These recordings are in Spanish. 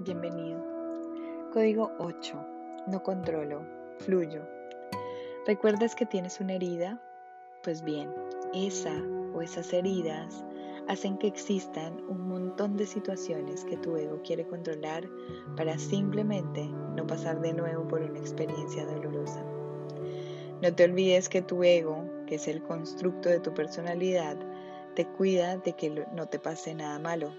Bienvenido. Código 8. No controlo, fluyo. ¿Recuerdas que tienes una herida? Pues bien, esa o esas heridas hacen que existan un montón de situaciones que tu ego quiere controlar para simplemente no pasar de nuevo por una experiencia dolorosa. No te olvides que tu ego, que es el constructo de tu personalidad, te cuida de que no te pase nada malo,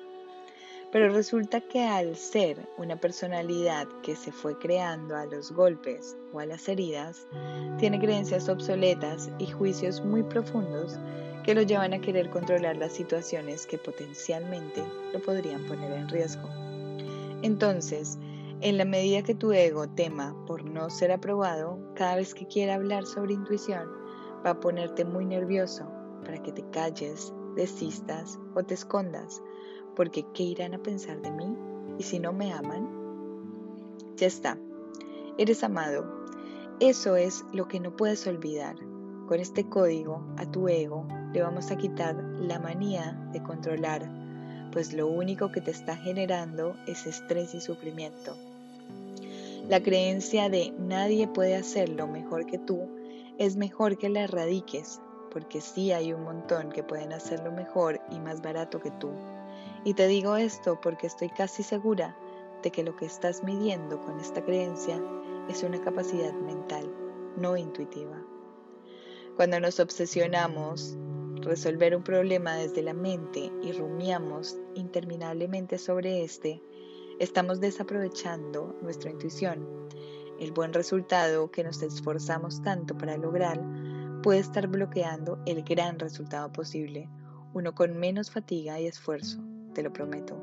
pero resulta que al ser una personalidad que se fue creando a los golpes o a las heridas, tiene creencias obsoletas y juicios muy profundos que lo llevan a querer controlar las situaciones que potencialmente lo podrían poner en riesgo. Entonces, en la medida que tu ego tema por no ser aprobado, cada vez que quiera hablar sobre intuición, va a ponerte muy nervioso para que te calles, desistas o te escondas porque ¿qué irán a pensar de mí? ¿Y si no me aman? Ya está, eres amado. Eso es lo que no puedes olvidar. Con este código a tu ego le vamos a quitar la manía de controlar, pues lo único que te está generando es estrés y sufrimiento. La creencia de nadie puede hacerlo mejor que tú es mejor que la erradiques, porque sí hay un montón que pueden hacerlo mejor y más barato que tú. Y te digo esto porque estoy casi segura de que lo que estás midiendo con esta creencia es una capacidad mental, no intuitiva. Cuando nos obsesionamos resolver un problema desde la mente y rumiamos interminablemente sobre este, estamos desaprovechando nuestra intuición. El buen resultado que nos esforzamos tanto para lograr puede estar bloqueando el gran resultado posible, uno con menos fatiga y esfuerzo te lo prometo.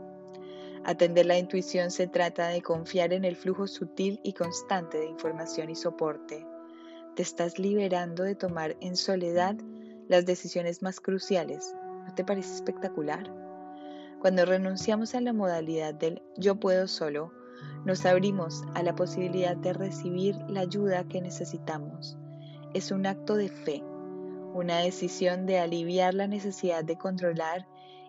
Atender la intuición se trata de confiar en el flujo sutil y constante de información y soporte. Te estás liberando de tomar en soledad las decisiones más cruciales. ¿No te parece espectacular? Cuando renunciamos a la modalidad del yo puedo solo, nos abrimos a la posibilidad de recibir la ayuda que necesitamos. Es un acto de fe, una decisión de aliviar la necesidad de controlar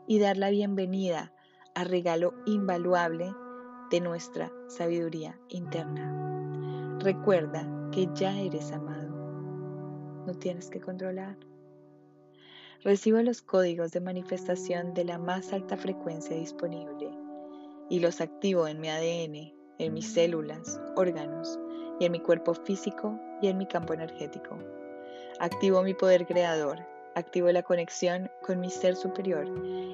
y dar la bienvenida al regalo invaluable de nuestra sabiduría interna. Recuerda que ya eres amado. No tienes que controlar. Recibo los códigos de manifestación de la más alta frecuencia disponible y los activo en mi ADN, en mis células, órganos y en mi cuerpo físico y en mi campo energético. Activo mi poder creador activo la conexión con mi ser superior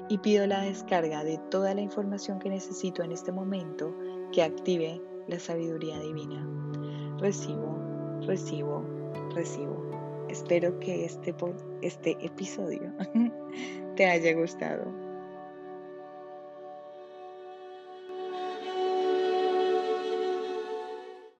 y pido la descarga de toda la información que necesito en este momento que active la sabiduría divina. Recibo, recibo, recibo. Espero que este, este episodio te haya gustado.